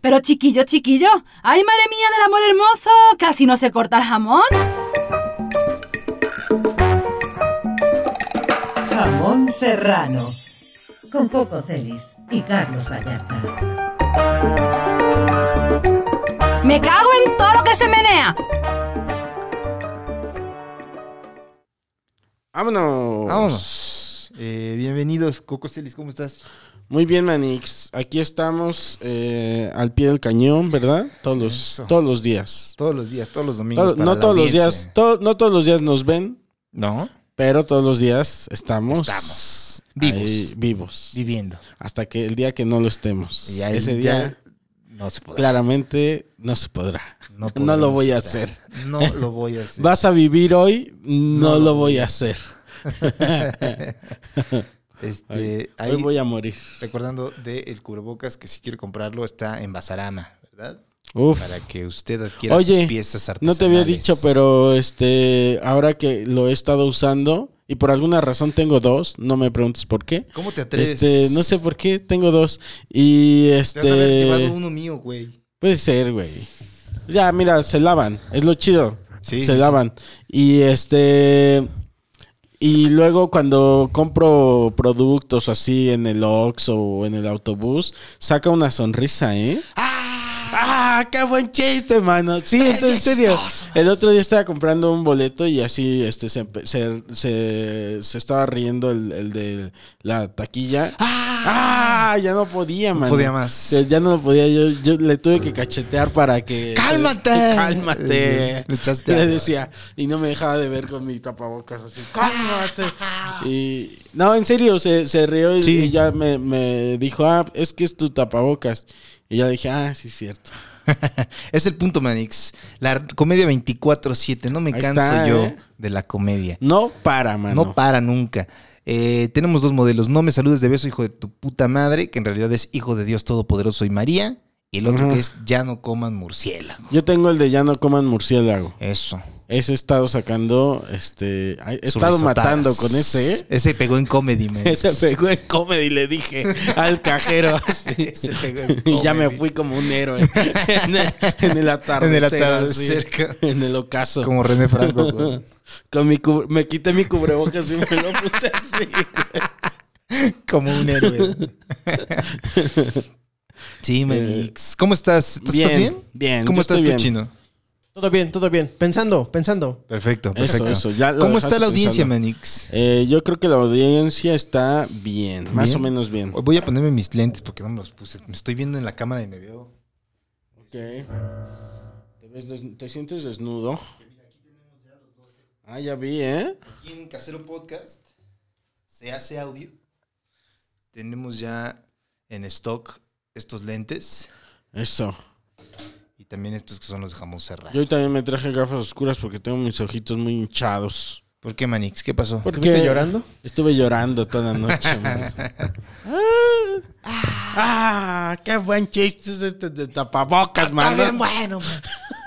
Pero chiquillo, chiquillo, ¡ay, madre mía del amor hermoso! ¿Casi no se corta el jamón? Jamón serrano. Con Coco Celis y Carlos Vallarta. ¡Me cago en todo lo que se menea! ¡Vámonos! Vámonos. Eh, bienvenidos, Coco Celis, ¿cómo estás? Muy bien, Manix. Aquí estamos eh, al pie del cañón, ¿verdad? Todos los, Eso. todos los días. Todos los días, todos los domingos. Todo- para no la todos los días, no todos los días nos ven, No, pero todos los días estamos, Estamos ahí vivos. vivos. viviendo. Hasta que el día que no lo estemos. Y ahí Ese ya día no se podrá. claramente no se podrá. No, podremos lo voy a estar. hacer. No lo voy a hacer. Vas a vivir hoy, no, lo voy a hacer. Este, ahí, Hoy voy a morir. recordando de el cubrebocas que si quiere comprarlo está en Basarama, ¿verdad? Uf. Para que usted adquiera Oye, sus piezas No artesanales. te había dicho, pero este, ahora que lo he estado usando y por alguna razón tengo dos, no me preguntes por qué. ¿Cómo te atreves? Este, no sé por qué tengo dos y Te haber este, llevado uno mío, güey. puede ser, güey. Ya, mira, se lavan, es lo chido. Sí, se sí, lavan y este y luego cuando compro productos así en el Ox o en el autobús, saca una sonrisa, ¿eh? ¡Ah! ¡Qué buen chiste, mano! Sí, entonces, en serio. El otro día estaba comprando un boleto y así este, se, empe- se, se- se estaba riendo el, el de la taquilla. ¡Ah! Ya no podía, No mano. podía más. Ya- no podía. Yo, yo le tuve que cachetear para que. ¡Cálmate! ¡Cálmate! Le echaste Le decía. Y no me dejaba de ver con mi tapabocas así. ¡Cálmate! Y. No, en serio, se, se rió y, Sí. y ya me, me dijo, ah, es que es tu tapabocas. Y ya dije, ah, sí, es cierto. Es el punto, Manix. La comedia 24-7. No me Ahí canso está, yo ¿eh? de la comedia. No para, mano. No para nunca. Eh, tenemos dos modelos. No me saludes de beso, hijo de tu puta madre, que en realidad es hijo de Dios Todopoderoso y María. Y el otro que es ya no coman murciélago. Yo tengo el de ya no coman murciélago. Eso. Ese he estado sacando, este, he estado matando con ese, ¿eh? Ese pegó en comedy, man. Ese pegó en comedy le dije al cajero. Ese pegó en Y ya me comedy. fui como un héroe en el, en el atardecer. atardecer, así, ca- en el ocaso. Como René Franco. con- Con mi cub- me quité mi cubrebocas y me lo puse así. como un héroe. Sí, Manix. ¿Cómo estás? ¿Tú estás bien? Bien. ¿Cómo yo estás tú, bien. chino? Todo bien, todo bien. Pensando, pensando. Perfecto, perfecto. eso. Ya lo ¿Cómo está la audiencia, pensando. Manix? Eh, yo creo que la audiencia está bien, más ¿Bien? o menos bien. Voy a ponerme mis lentes porque no me los puse. Me estoy viendo en la cámara y me veo. Ok. ¿Te, ves des- te sientes desnudo? Ah, ya vi, ¿eh? Aquí en Casero Podcast se hace audio. Tenemos ya en stock estos lentes Eso. y también estos que son los de jamón serrano. Yo hoy también me traje gafas oscuras porque tengo mis ojitos muy hinchados. ¿Por qué, Manix? ¿Qué pasó? ¿Por ¿Estuviste qué? llorando? Estuve llorando toda la noche. man. ah, ah, qué buen chiste es este de tapabocas, man. bueno,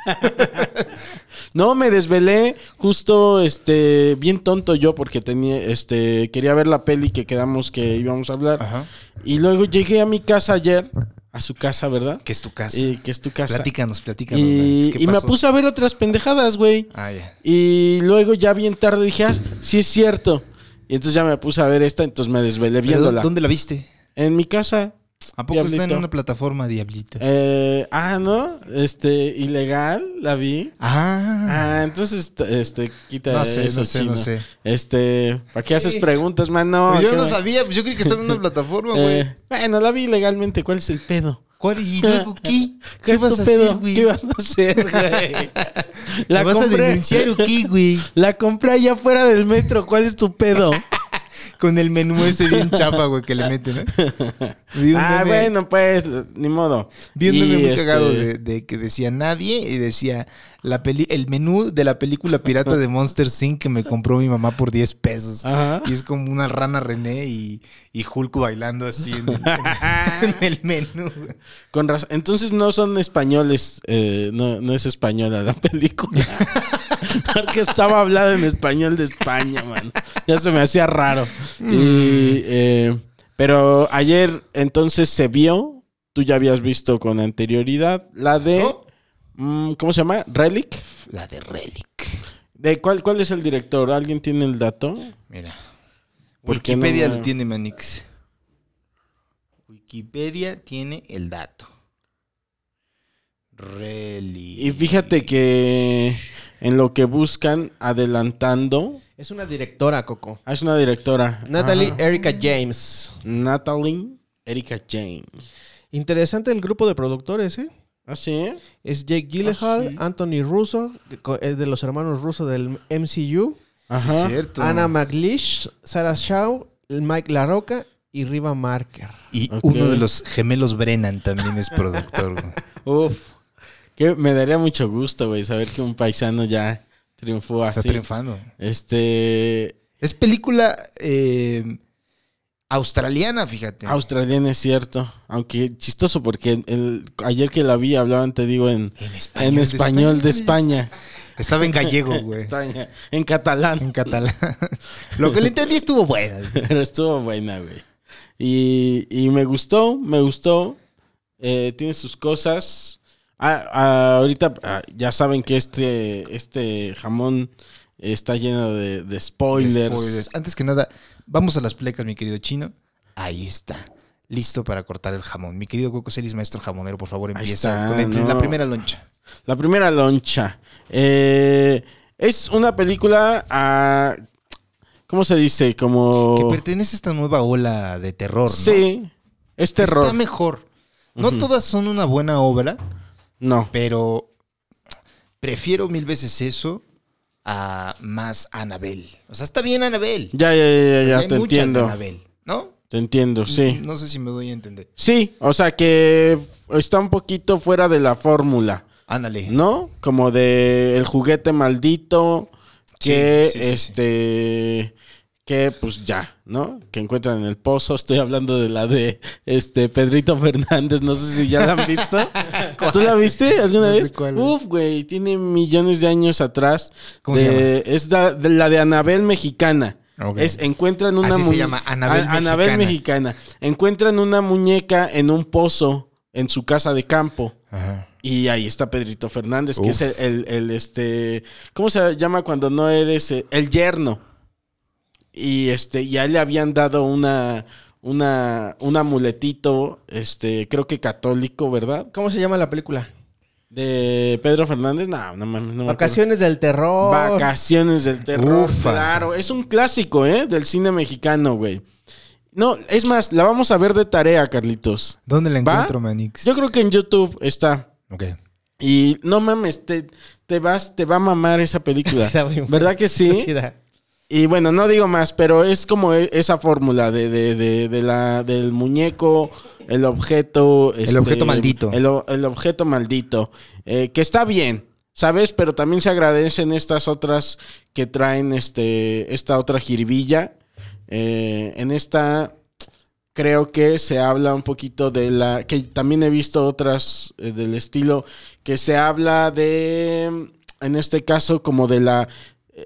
No, me desvelé justo, este, bien tonto yo porque tenía, este, quería ver la peli que quedamos que íbamos a hablar. Ajá. Y luego llegué a mi casa ayer, a su casa, ¿verdad? ¿Qué es tu casa? Y que es tu casa. Platícanos, platícanos. Y, Manix, ¿qué y me puse a ver otras pendejadas, güey. Ah, ya. Y luego ya bien tarde dije, ah, sí es cierto. Y entonces ya me puse a ver esta, entonces me desvelé ¿Pero viéndola. ¿Dónde la viste? En mi casa. ¿A poco está en una plataforma, Diablito? Eh, ah, ¿no? Este, ilegal, la vi. Ah. Ah, entonces, este, quita No sé, eso, no sé, chino. no sé. Este, ¿para qué haces preguntas, mano? Yo ¿Qué no va- sabía, pues yo creí que estaba en una plataforma, güey. Eh, bueno, la vi ilegalmente, ¿cuál es el pedo? ¿Cuál? ¿Y luego qué? ¿Qué, vas a pedo? hacer, güey? ¿Qué vas a hacer, güey? ¿La vas a denunciar o qué, güey? La compré allá afuera del metro, ¿cuál es tu pedo? Con el menú ese bien chapa, güey, que le meten, ¿no? Vi un ah, meme- bueno, pues, ni modo. Vi un Y, meme muy este, cagado de, de que decía nadie y decía la peli el menú de la película pirata de Monster Inc. que me compró mi mamá por 10 pesos. Ajá. Y es como una rana René y, y Hulk bailando así en el, en el menú. Con razón. Entonces no son españoles, eh, no, no es española la película. Porque estaba hablada en español de España, man. Ya se me hacía raro. Mm. Y, eh, pero ayer entonces se vio tú ya habías visto con anterioridad. La de. ¿No? mm, ¿Cómo se llama? Relic. La de Relic. ¿De cuál, cuál es el director? ¿Alguien tiene el dato? Mira. ¿Por qué no Wikipedia me- lo tiene Manix. Wikipedia tiene el dato. Relic. Y fíjate que en lo que buscan, adelantando. Es una directora, Coco. Ah, es una directora. Natalie Ajá. Erika James. Natalie Erika Jane. Interesante el grupo de productores, ¿eh? ¿Ah, sí? Es Jake Gyllenhaal, Ah, sí. Anthony Russo, es de los hermanos Russo del MCU, Sí, Ajá. cierto. Anna McLeish, Sarah Shaw, Mike LaRocca y Riva Marker. Y uno de los gemelos Brennan también es productor. güey. Uf. Que me daría mucho gusto, güey, saber que un paisano ya triunfó Está así. triunfando. Este. Es película eh, australiana, fíjate. Australiana es cierto. Aunque chistoso, porque el, ayer que la vi hablaban, te digo, en, en en español de España. Estaba en gallego, güey. España. En catalán. En catalán. Lo que le entendí estuvo bueno. Pero estuvo buena, güey. Y, y me gustó, me gustó. Eh, tiene sus cosas. Ah, ah, ahorita ah, ya saben que este, este jamón está lleno de, de spoilers. Spoilers. Antes que nada, vamos a las plecas, mi querido chino. Ahí está. Listo para cortar el jamón. Mi querido Coco Celis, maestro jamonero, por favor, empieza está, con el- no. la primera loncha. La primera loncha. Eh, es una película a... ¿Cómo se dice? Como... Que pertenece a esta nueva ola de terror, ¿no? Sí, es terror. Está mejor. No todas son una buena obra, No. pero prefiero mil veces eso a más Anabel. O sea, está bien Anabel. Ya, ya, ya, ya, Hay te muchas de entiendo. Anabel, ¿no? Te entiendo, sí. No sé si me doy a entender. Sí, o sea que está un poquito fuera de la fórmula, Ándale. ¿no? Como de el juguete maldito que Sí, sí, sí, sí. este que pues ya, ¿no? Que encuentran en el pozo. Estoy hablando de la de este Pedrito Fernández, no sé si ya la han visto. ¿Tú la viste alguna No sé vez? cuál. Uf, güey, tiene millones de años atrás. ¿Cómo se de- Es la de, la de Anabel mexicana. Es encuentran una Así se llama, Anabel A- Anabel mexicana. mexicana. Encuentran una muñeca en un pozo en su casa de campo. Ajá. Y ahí está Pedrito Fernández, que es el, el- el, este. ¿Cómo se llama cuando no eres eh, el yerno? Y este, ya le habían dado una. Una, un amuletito, este, creo que católico, ¿verdad? ¿Cómo se llama la película? De Pedro Fernández, no, no mames, no me acuerdo. Vacaciones del terror. Vacaciones del terror. Ufa. Claro, es un clásico, ¿eh? Del cine mexicano, güey. No, es más, la vamos a ver de tarea, Carlitos. ¿Dónde la ¿Va? encuentro, Manix? Yo creo que en YouTube está. Ok. Y no mames, te, te vas, te va a mamar esa película. ¿Verdad que sí? Está chida. Y bueno, no digo más, pero es como e- esa fórmula de, de, de, de la, del muñeco, el objeto. este, objeto maldito. El, el objeto maldito. eh, que está bien, ¿sabes? Pero también se agradecen estas otras que traen este, esta otra jiribilla. Eh, en esta creo que se habla un poquito de la. que también he visto otras eh, del estilo. Que se habla de. En este caso, como de la.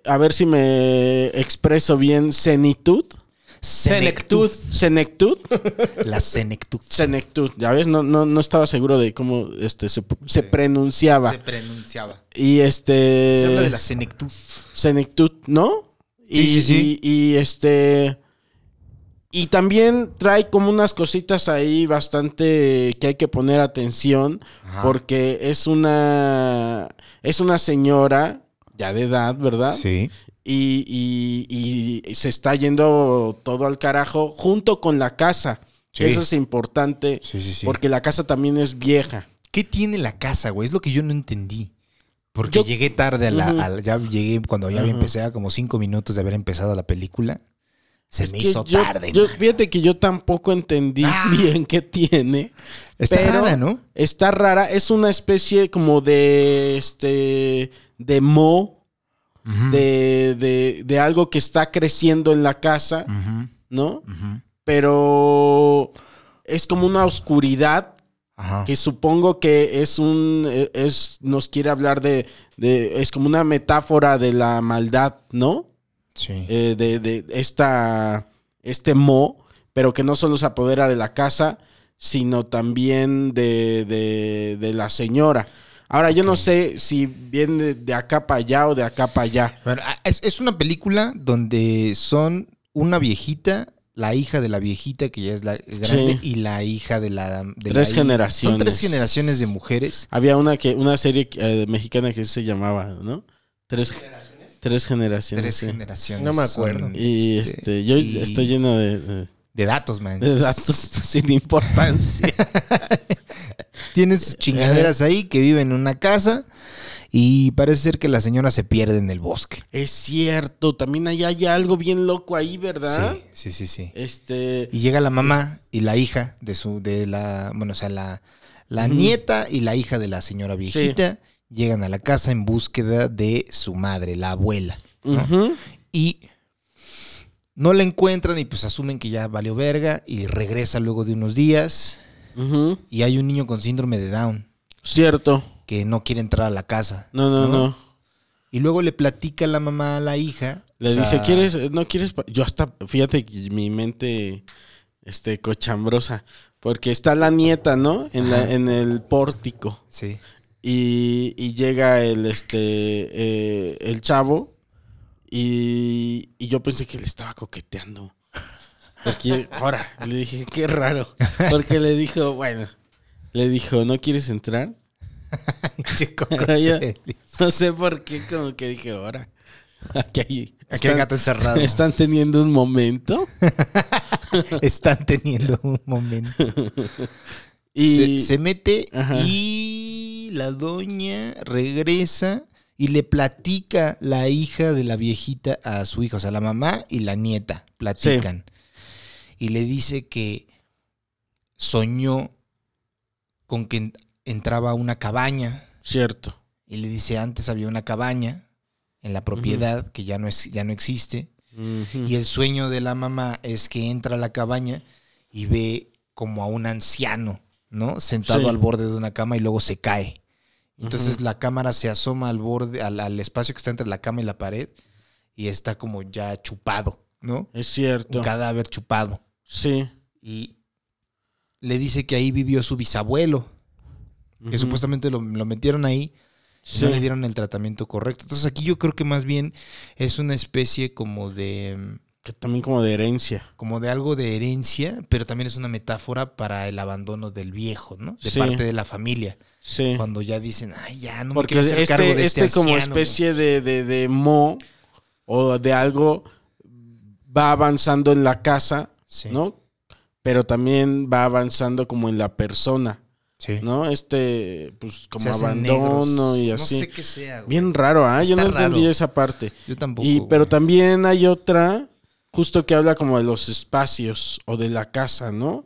A ver si me expreso bien. Senitud. Senectud. Senectud. La senectud. Senectud. Ya ves, no, no, no estaba seguro de cómo este, se, se pronunciaba. Se pronunciaba. Y este. Se habla de la senectud. Senectud, ¿no? Sí, y, sí, sí. Y, y, este. Y también trae como unas cositas ahí bastante que hay que poner atención. Ajá. Porque es una. Es una señora ya de edad, ¿verdad? Sí. Y, y- y se está yendo todo al carajo junto con la casa. Sí. Eso es importante. Sí, sí, sí. Porque la casa también es vieja. ¿Qué tiene la casa, güey? Es lo que yo no entendí. Porque Yo- llegué tarde a la, a la- Ya llegué cuando ya Ajá. empecé a como cinco minutos de haber empezado la película. Se Es me hizo yo- tarde, yo-. Fíjate que yo tampoco entendí Ah. bien qué tiene. Está pero rara, ¿no? Está rara. Es una especie como de. Este. De mo. De, de, de algo que está creciendo en la casa. ¿no? Pero. Es como una oscuridad. Ajá. Que supongo que es un. Es, nos quiere hablar de, de. Es como una metáfora de la maldad, ¿no? Sí. eh, de, de esta, este mo, pero que no solo se apodera de la casa, sino también de, de, de la señora. Ahora, yo no sé si viene de acá para allá o de acá para allá. Bueno, ah, es, es una película donde son una viejita, la hija de la viejita, que ya es la grande, Sí. y la hija de la... de Tres la- generaciones. Son tres generaciones de mujeres. Había una que una serie eh, mexicana que se llamaba, ¿no? Tres generaciones. Tres generaciones. Tres sí. generaciones. No me son, acuerdo. Y este, yo y estoy lleno de, de- De datos, man. de datos sin importancia. Tienen sus chingaderas ahí que viven en una casa y parece ser que la señora se pierde en el bosque. es cierto, también hay, hay algo bien loco ahí, ¿verdad? Sí, sí, sí, sí. Este, Y llega la mamá y la hija de su, de la, bueno, o sea, la, la nieta y la hija de la señora viejita llegan a la casa en búsqueda de su madre, la abuela. ¿no? Y no la encuentran y pues asumen que ya valió verga y regresa luego de unos días y hay un niño con síndrome de Down cierto. que no quiere entrar a la casa. No, no, no. Y luego le platica la mamá a la hija. Le sea, dice, ¿quieres? ¿No quieres? pa-?" Yo hasta, fíjate que mi mente, este, cochambrosa. Porque está la nieta, ¿no? En, la, en el pórtico. Sí. Y, y llega el, este, eh, el chavo. Y, y yo pensé que le estaba coqueteando. Porque ahora le dije, qué raro. Porque le dijo, bueno, le dijo, ¿no quieres entrar? No sé por qué, como que dije, ahora. Aquí hay. Aquí hay están- gato encerrado. Están teniendo un momento. Están teniendo un momento. Y se, se mete Ajá. y la doña regresa y le platica la hija de la viejita a su hija, o sea, la mamá y la nieta platican. Y le dice que soñó con que en- entraba a una cabaña cierto. y le dice antes había una cabaña en la propiedad que ya no es ya no existe y el sueño de la mamá es que entra a la cabaña y ve como a un anciano, ¿no? Sentado Sí. al borde de una cama y luego se cae. Entonces la cámara se asoma al borde, al, al espacio que está entre la cama y la pared y está como ya chupado, ¿no? Es cierto. Un cadáver chupado. Sí. Y le dice que ahí vivió su bisabuelo, que supuestamente lo, lo metieron ahí y no le dieron el tratamiento correcto. Entonces aquí yo creo que más bien es una especie como de... Que también como de herencia. como de algo de herencia, pero también es una metáfora para el abandono del viejo, ¿no? De Sí. parte de la familia. Sí. Cuando ya dicen, ay, ya no me Porque quiero hacer este, cargo de este, este, como anciano". especie de, de, de mo o de algo va avanzando en la casa, Sí. ¿no? Pero también va avanzando como en la persona, Sí. ¿no? Este, pues como abandono negros. y No así. sé qué sea, güey. Bien raro, ¿ah? Yo no entendí esa parte. Yo tampoco. Y, pero güey. también hay otra, justo que habla como de los espacios o de la casa, ¿no?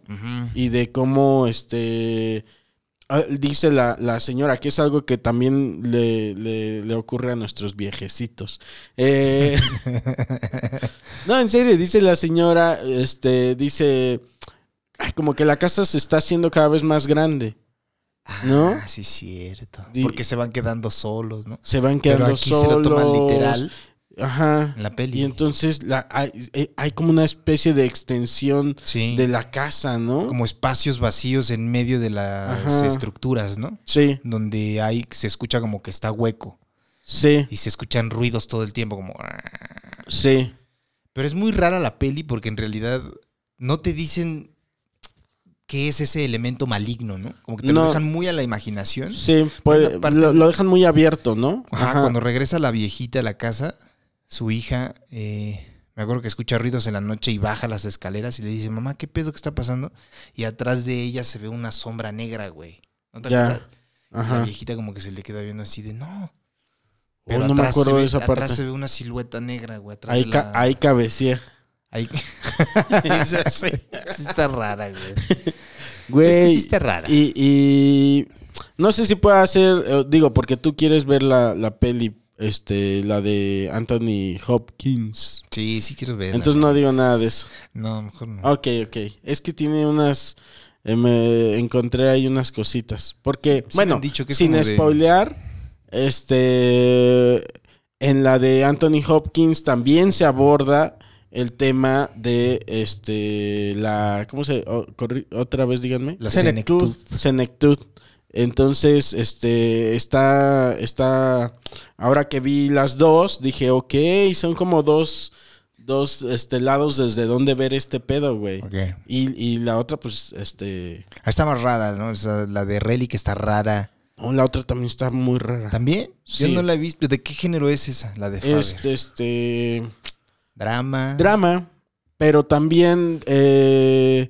Y de cómo, este, dice la, la señora, que es algo que también le, le- le ocurre a nuestros viejecitos. Eh, no, en serio, dice la señora, este, dice, ay, como que la casa se está haciendo cada vez más grande. ¿No? Ah, sí, cierto. Porque se van quedando solos, ¿no? Se van Pero quedando aquí solos. se lo toman literal Ajá. en la peli. Y entonces la, hay, eh, hay como una especie de extensión sí. de la casa, ¿no? Como espacios vacíos en medio de las Ajá. estructuras, ¿no? Sí, Donde hay, se escucha como que está hueco. sí, Y se escuchan ruidos todo el tiempo, como... sí. Pero es muy rara la peli porque en realidad no te dicen qué es ese elemento maligno, ¿no? Como que te No. lo dejan muy a la imaginación. Sí, puede- Una parte- lo, lo dejan muy abierto, ¿no? Ajá, cuando regresa la viejita a la casa, su hija, eh, me acuerdo que escucha ruidos en la noche y baja las escaleras y le dice, mamá, ¿qué pedo que está pasando? Y atrás de ella se ve una sombra negra, güey. ¿No te acuerdas? La viejita como que se le queda viendo así de, no. Oh, no me atrás acuerdo de esa Atrás parte. se ve una silueta negra, güey. Atrás Ahí, ca- la- ahí cabecía. ahí- sí. Sí está rara, güey. Güey. Es que sí está rara. Y, y no sé si pueda hacer, eh, digo, porque tú quieres ver la, la peli, este, la de Anthony Hopkins. Sí, sí quiero verla. Entonces no digo nada de eso. No, mejor no. Ok, ok. Es que tiene unas. eh, me encontré ahí unas cositas. Porque, Sí bueno, dicho que sin de- spoilear, este. En la de Anthony Hopkins también se aborda el tema de este la ¿cómo se o- corri- otra vez díganme? La Senectud. senectud. Entonces, este, está, está, ahora que vi las dos, dije, ok, son como dos, dos, este, lados desde donde ver este pedo, güey. Ok. Y, y la otra, pues, este, Ah, Está más rara, ¿no? O sea, la de Relic está rara. oh, la otra también está muy rara. ¿También? Yo no la he visto. ¿De qué género es esa? La de Faber. Este, este, Drama. drama, pero también, eh,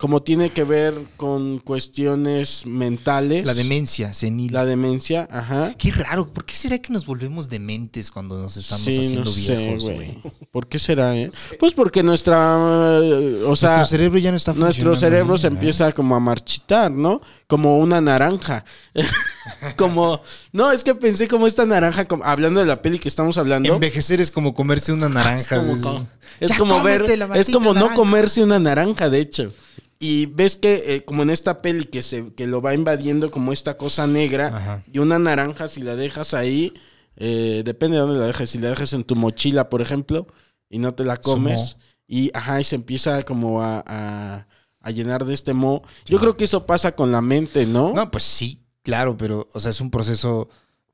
como tiene que ver con cuestiones mentales. La demencia senil. La demencia, ajá. Qué raro. ¿Por qué será que nos volvemos dementes cuando nos estamos Sí, haciendo no viejos, güey. ¿Por qué será, eh? Pues porque nuestra, eh, o sea, Nuestro cerebro ya no está funcionando. nuestro cerebro se bien, empieza como a marchitar, ¿no? Como una naranja. como, no, es que pensé como esta naranja, como- hablando de la peli que estamos hablando. Envejecer es como comerse una naranja. Es como, es como ver, es como no comerse una naranja, de hecho. Y ves que, eh, como en esta peli, que, se, que lo va invadiendo como esta cosa negra, Ajá. y una naranja, si la dejas ahí, eh, depende de dónde la dejes. Si la dejas en tu mochila, por ejemplo, y no te la comes, y, ajá, y se empieza como a, a- a llenar de este moho. Yo creo que eso pasa con la mente, ¿no? No, pues sí, claro, pero, o sea, es un proceso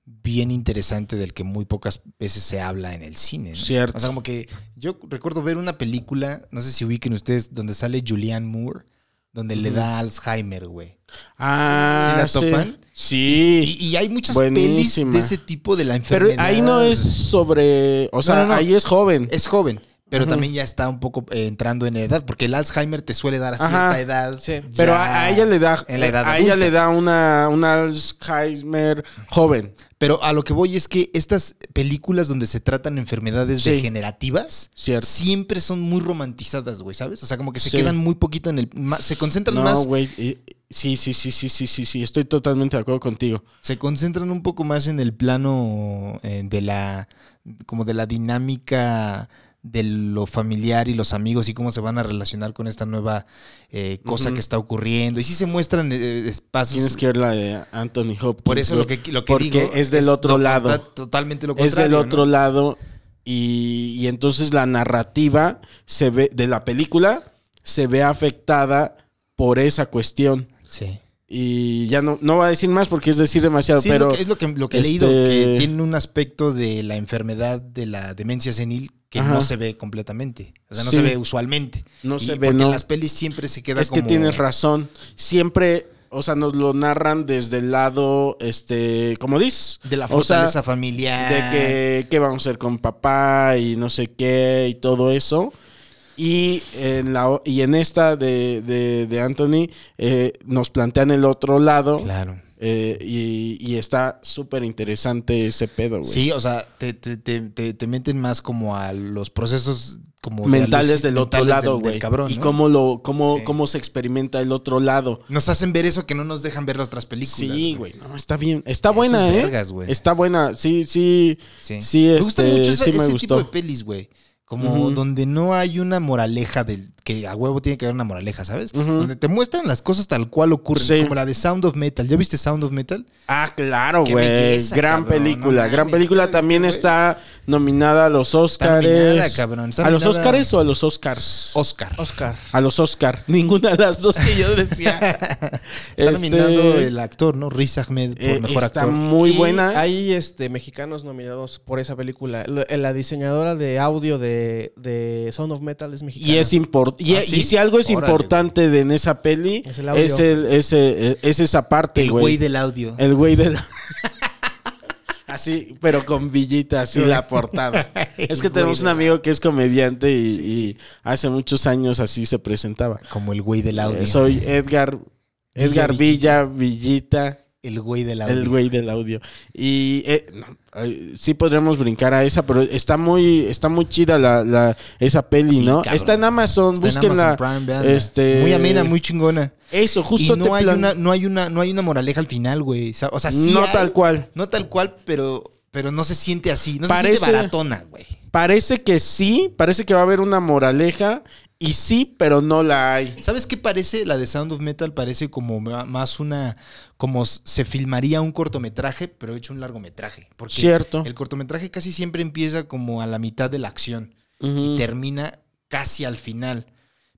bien interesante del que muy pocas veces se habla en el cine. ¿no? Cierto. O sea, como que yo recuerdo ver una película, no sé si ubiquen ustedes, donde sale Julianne Moore, donde le da Alzheimer, güey. Ah, ¿Sí la topan? Sí. Y, y hay muchas Buenísima. pelis de ese tipo de la Pero enfermedad. ahí no es sobre. O sea, no, no. ahí es joven. Es joven, pero también ya está un poco eh, entrando en edad, porque el Alzheimer te suele dar a cierta Ajá. edad. Sí. Pero a, a ella le da. en la edad a ella le da una, una Alzheimer joven. Pero a lo que voy es que estas películas donde se tratan enfermedades Sí. degenerativas Cierto. siempre son muy romantizadas, güey, ¿sabes? O sea, como que se Sí. quedan muy poquito en el... Se concentran No, más... güey. Sí, sí, sí, sí, sí, sí, sí. Estoy totalmente de acuerdo contigo. Se concentran un poco más en el plano eh, de la... como de la dinámica de lo familiar y los amigos y cómo se van a relacionar con esta nueva eh, cosa que está ocurriendo. Y sí se muestran eh, espacios... Tienes que ver la de Anthony Hopkins. Por eso lo que, lo que Porque digo es del otro lado. Totalmente lo Es contrario. del ¿no? otro lado. Y, y entonces la narrativa se ve, de la película se ve afectada por esa cuestión. Sí. Y ya no, no voy a decir más porque es decir demasiado, Sí, pero. es lo que, es lo que, lo que he leído, este- que tiene un aspecto de la enfermedad de la demencia senil que Ajá. no se ve completamente. O sea, no Sí. se ve usualmente. No Y se ve, porque no. en las pelis siempre se queda Es que como... tienes razón. Siempre, o sea, nos lo narran desde el lado, este, como dices. De la O sea, fortaleza familiar. de que qué vamos a hacer con papá y no sé qué y todo eso. Y en, la, y en esta de, de, de Anthony eh, nos plantean el otro lado Claro. Eh, y, y está súper interesante ese pedo, güey. Sí, o sea, te, te, te, te- te meten más como a los procesos como de mentales aluci- del otro mentales lado, güey. Y cómo, lo, cómo, Sí. cómo se experimenta el otro lado. Nos hacen ver eso que no nos dejan ver las otras películas. Sí, güey, no, está bien. Está buena, ¿eh? vergas. Está buena, sí, sí. Sí. Sí, me gusta este, mucho esa- sí me ese gustó. tipo de pelis, güey. Como donde no hay una moraleja del que a huevo tiene que haber una moraleja, ¿sabes? Donde te muestran las cosas tal cual ocurren, Sí. como la de Sound of Metal. ¿Ya viste Sound of Metal? Ah, claro, güey. Gran cabrón, película. no gran película ¿ya viste, también güey? está nominada a los Oscars. nominada, cabrón, está ¿A los nominada- Oscars o a los Oscars? Oscar. Oscar. a los Oscars. Ninguna de las dos que yo decía. Está Este, nominado el actor, ¿no? Riz Ahmed por eh, mejor está actor. muy Y buena. Hay este, mexicanos nominados por esa película. Lo- La diseñadora de audio de, de Sound of Metal es mexicana. Y es importante. Y, ¿Ah, sí? y si algo es Órale, importante de en esa peli, Es el audio. es, el, ese, es esa parte, El güey. güey del audio. El güey de la... Así, pero con villita, así la portada. es que tenemos un amigo que es comediante y, y hace muchos años así se presentaba. Como el güey del audio. Eh, Soy Edgar, Edgar Villa, Villita, El güey del audio. el güey del audio. Y eh, sí podríamos brincar a esa, pero está muy, está muy chida la, la- esa peli, Sí, ¿no? cabrón. Está en Amazon, Está en búsquenla. Amazon Prime, este, Muy amena, muy chingona. Eso, justo y te no hay, plan- una, no, hay una, no hay una moraleja al final, güey. O sea, sí no hay- tal cual. No tal cual, pero, pero no se siente así. No Parece- se siente baratona, güey. Parece que sí, parece que va a haber una moraleja y sí, pero no la hay. ¿Sabes qué parece? La de Sound of Metal parece como más una... Como se filmaría un cortometraje, pero hecho un largometraje. Porque Cierto. el cortometraje casi siempre empieza como a la mitad de la acción. Y termina casi al final.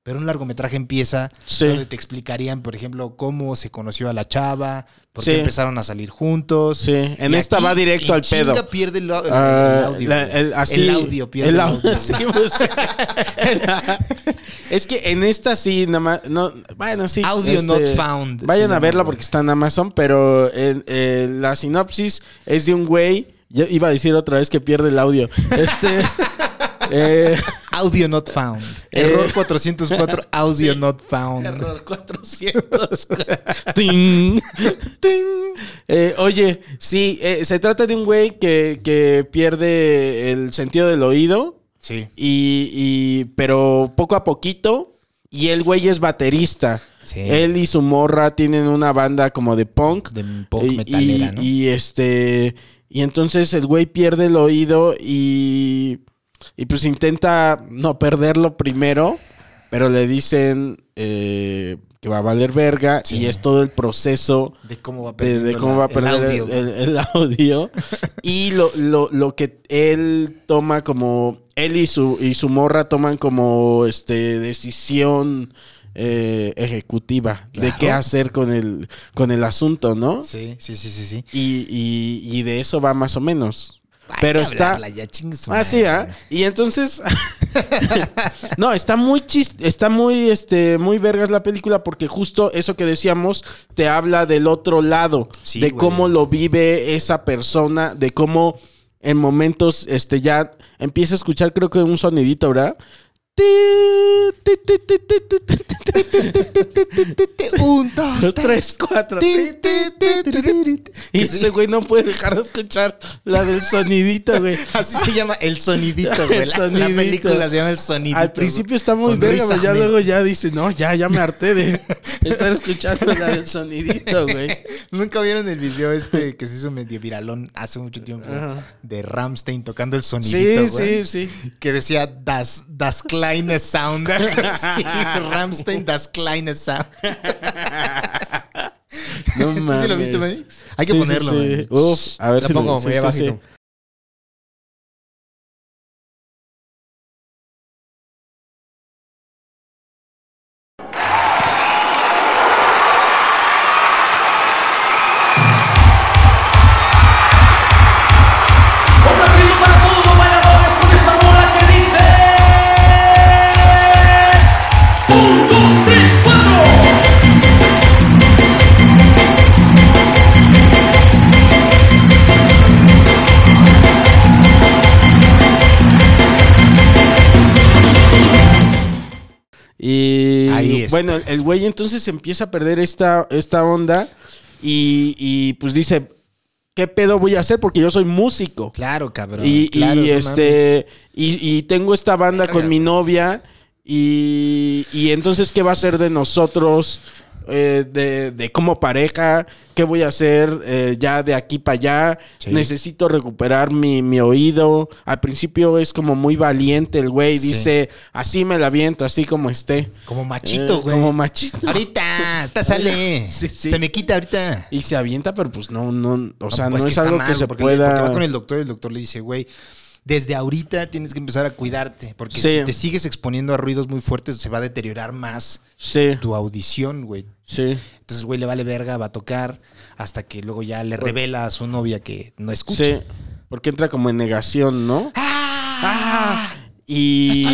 Pero un largometraje empieza Sí. donde te explicarían, por ejemplo, cómo se conoció a la chava, por qué Sí. empezaron a salir juntos. Sí, en Y esta aquí, va directo al pedo. pierde el, el- el Ah, audio. la- el, así- El audio pierde el audio, sí, pues. es que en esta sí, nada más. No, bueno, sí. este, Audio not found, Vayan a verla porque está en Amazon, pero eh, la sinopsis es de un güey. Yo iba a decir otra vez que pierde el audio. Este. eh, Audio not found. Eh, Error 404, audio not found. Error 400. Ting. Ting. Eh, oye, sí, eh, se trata de un güey que, que pierde el sentido del oído. Sí. Y, y- pero poco a poquito. Y el güey es baterista. Sí. Él y su morra tienen una banda como de punk. De punk Y- metalera, y, ¿no? y este. Y entonces el güey pierde el oído y. Y pues intenta no perderlo primero. Pero le dicen eh, que va a valer verga. Sí. Y es todo el proceso de cómo va a de, perder de cómo va a perder el, el- el audio. y lo, lo- lo que él toma como. Él y su, y su morra toman como este decisión eh, ejecutiva de qué hacer con el, con el asunto, ¿no? Sí, sí, sí, sí, sí. Y, y- y de eso va más o menos. Hay Pero que está. hablarla ya, Ah, sí. ¿ah? Y entonces. no, está muy chis- está muy, este, muy vergas la película porque justo eso que decíamos te habla del otro lado. Sí, de güey. cómo lo vive esa persona, de cómo en momentos, este, ya empieza a escuchar, creo que un sonidito, ¿verdad? Un, dos, Dos, tres, cuatro. Y ese güey no puede dejar de escuchar la del sonidito, güey. Así se llama el sonidito, güey. El La- La, sonidito. película se llama el sonidito. Al principio está muy verga, pero ya luego ya dice, no, ya, ya me harté de estar escuchando la del sonidito, güey. ¿Nunca vieron el video este que se hizo medio viralón hace mucho tiempo? Ajá. De Ramstein tocando el Sí, sonidito, güey. sí, sí. Que decía Das, das kleine Sound. Sí, Ramstein, das kleine Sound. No ¿Sí mames. lo viste, Manny? Hay que Sí, sí, ponerlo, sí. Manny. Uf, a ver Lo si lo- pongo, sí, muy sí, sí. Bueno, el güey entonces empieza a perder esta, esta onda y, y, pues dice, ¿qué pedo voy a hacer? Porque yo soy músico. Claro, cabrón. y, claro, y, no este y, y tengo esta banda Verga, con mi novia y, y entonces qué va a ser de nosotros Eh, de, de como pareja qué voy a hacer eh, ya de aquí para allá Sí. necesito recuperar mi, mi oído al principio es como muy valiente el güey Sí. dice así me la viento así como esté Como machito, Eh, güey. como machito Ahorita, te sale. Sí. Se me quita ahorita. y se avienta pero pues no no o sea no, pues es está algo mal, que se porque le- Porque pueda va con el doctor y el doctor le dice, güey, desde ahorita tienes que empezar a cuidarte. Porque Sí. si te sigues exponiendo a ruidos muy fuertes, se va a deteriorar más sí tu audición, güey. sí Entonces, güey, le vale verga, va a tocar hasta que luego ya le revela a su novia que no escucha. Sí, porque entra como en negación, ¿no? Ah, y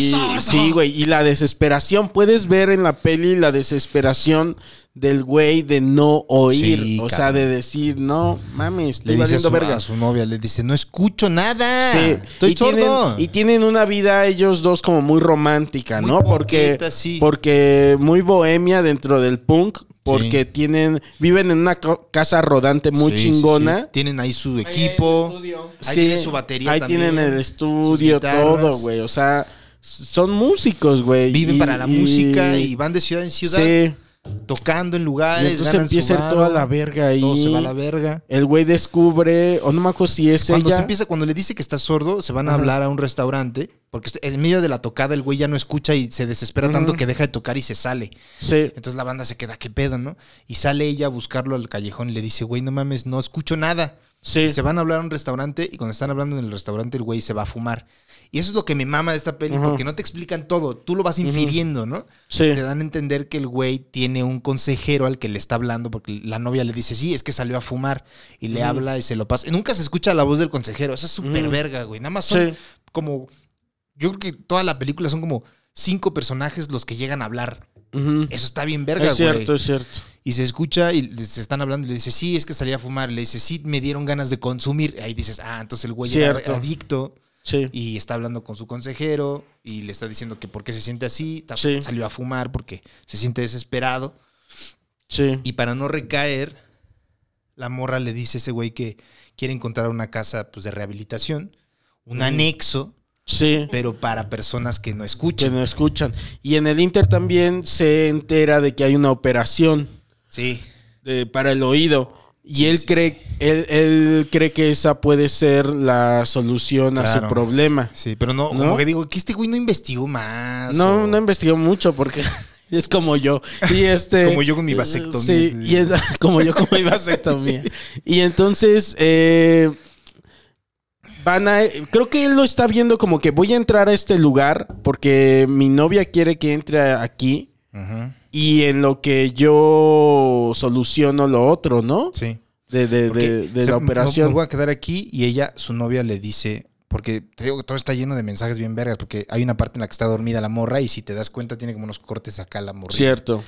sí, güey, y la desesperación, puedes ver en la peli la desesperación del güey de no oír, Sí, o sea, de decir, no, mames, estoy Le dice a su, verga. a su novia, le dice, no escucho nada. Sí, Estoy y tienen, y tienen una vida ellos dos como muy romántica, Muy ¿no? Porque, sí. porque muy bohemia dentro del punk, porque tienen, viven en una co- casa rodante muy Sí, chingona. sí. Tienen ahí su equipo. Ahí tiene su batería Ahí también, tienen el estudio, todo, güey. O sea, son músicos, güey. Viven y- para la y- música y van de ciudad en ciudad. Sí. Tocando en Y lugares. entonces ganan su empieza varo, toda la verga ahí. Todo se va a la verga. El güey descubre, o no me acuerdo si es Cuando ella. se empieza, cuando le dice que está sordo, se van a hablar a un restaurante. Porque en medio de la tocada el güey ya no escucha y se desespera tanto que deja de tocar y se sale. Sí. Entonces la banda se queda, ¿qué pedo, no? Y sale ella a buscarlo al callejón y le dice, güey, no mames, no escucho nada. Sí. Se van a hablar a un restaurante y cuando están hablando en el restaurante el güey se va a fumar. Y eso es lo que me mama de esta peli, porque no te explican todo, tú lo vas infiriendo, ¿no? Sí. Te dan a entender que el güey tiene un consejero al que le está hablando, porque la novia le dice, sí, es que salió a fumar, y le habla y se lo pasa. Y nunca se escucha la voz del consejero, eso es súper verga, güey. Nada más son Sí. como, yo creo que toda la película son como cinco personajes los que llegan a hablar. Eso está bien verga, Es güey. cierto, es cierto. Y se escucha y se están hablando y le dice, sí, es que salí a fumar. Le dice, sí, me dieron ganas de consumir. Ahí dices, ah, entonces el güey era adicto Sí. y está hablando con su consejero y le está diciendo que por qué se siente así. Sí. Salió a fumar porque se siente desesperado. Sí. Y para no recaer, la morra le dice a ese güey que quiere encontrar una casa pues, de rehabilitación, un anexo, Sí. pero para personas que no Que escuchan. no escuchan. Y en el Inter también se entera de que hay una operación Sí. de- para el oído. Y él sí, cree, Él, él cree que esa puede ser la solución a su problema. Sí, pero no, ¿No? como que digo, que este güey no investigó más. No, o- no investigó mucho porque es como yo. Y este, Como yo con mi vasectomía. Sí, y es- como yo con mi vasectomía. y entonces eh, van a, creo que él lo está viendo como que voy a entrar a este lugar porque mi novia quiere que entre aquí y en lo que yo soluciono lo otro, ¿no? Sí. De, de, de, de se- la operación. Me voy a quedar aquí y ella, su novia, le dice. Porque te digo que todo está lleno de mensajes bien vergas. Porque hay una parte en la que está dormida la morra y si te das cuenta tiene como unos cortes acá la morra. Cierto.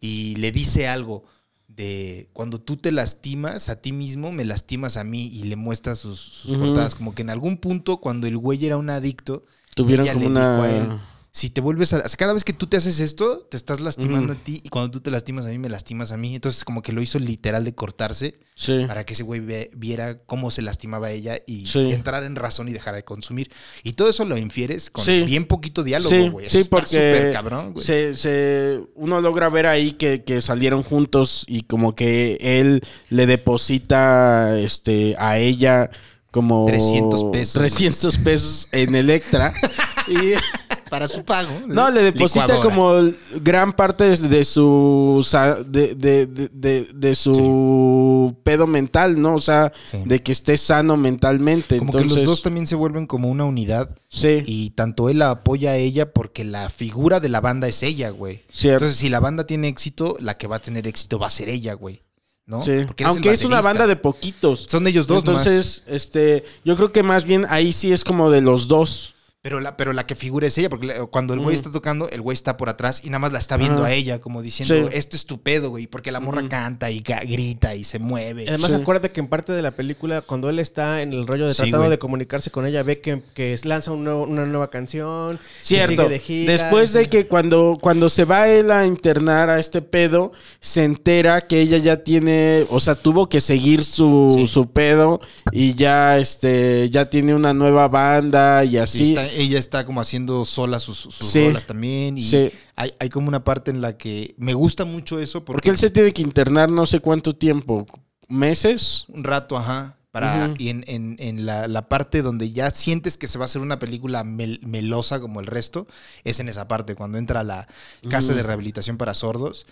Y le dice algo de cuando tú te lastimas a ti mismo, me lastimas a mí y le muestra sus, sus Ujú. cortadas. Como que en algún punto, cuando el güey era un adicto, Tuvieron ella como le dijo a él, una... si te vuelves a... o sea, cada vez que tú te haces esto, te estás lastimando Ujú. a ti y cuando tú te lastimas a mí, me lastimas a mí. Entonces como que lo hizo literal de cortarse Sí. para que ese güey viera cómo se lastimaba a ella y Sí. entrar en razón y dejar de consumir. Y todo eso lo infieres con Sí. bien poquito diálogo, güey. Sí, porque súper cabrón, güey. se, se- uno logra ver ahí que, que salieron juntos y como que él le deposita este, a ella como 300 pesos. 300 pesos en Electra. y Para su pago. no, le deposita Licuadora. como gran parte de, su de, de- de- de- de su pedo mental, ¿no? O sea, Sí. de que esté sano mentalmente. Como Entonces, que los dos también se vuelven como una unidad. sí, Y tanto él la apoya a ella porque la figura de la banda es ella, güey. cierto. Entonces, si la banda tiene éxito, la que va a tener éxito va a ser ella, güey. ¿No? Sí. Aunque es una banda de poquitos. Son ellos dos Entonces, este, yo creo que más bien ahí sí es como de los dos. Pero la, pero la que figura es ella, porque cuando el güey Mm. está tocando, el güey está por atrás y nada más la está viendo a ella, como diciendo, Sí. esto es tu pedo, güey, porque la morra canta y grita y se mueve. Además, Sí. acuérdate que en parte de la película, cuando él está en el rollo de Sí, tratando güey. de comunicarse con ella, ve que, que lanza un nuevo- una nueva canción. Cierto. sigue de gira, Después de que cuando, cuando se va él a internar a este pedo, se entera que ella ya tiene, o sea, tuvo que seguir su, Sí. su pedo y ya, este, ya tiene una nueva banda y Y así. está- ella está como haciendo sola sus, sus Sí. rolas también. Y Sí. hay, hay como una parte en la que me gusta mucho eso porque, Porque él se tiene que internar no sé cuánto tiempo, meses. un rato, ajá. Para. Y en, en- en la, la parte donde ya sientes que se va a hacer una película mel- melosa como el resto, es en esa parte, cuando entra a la casa Ujú. de rehabilitación para sordos.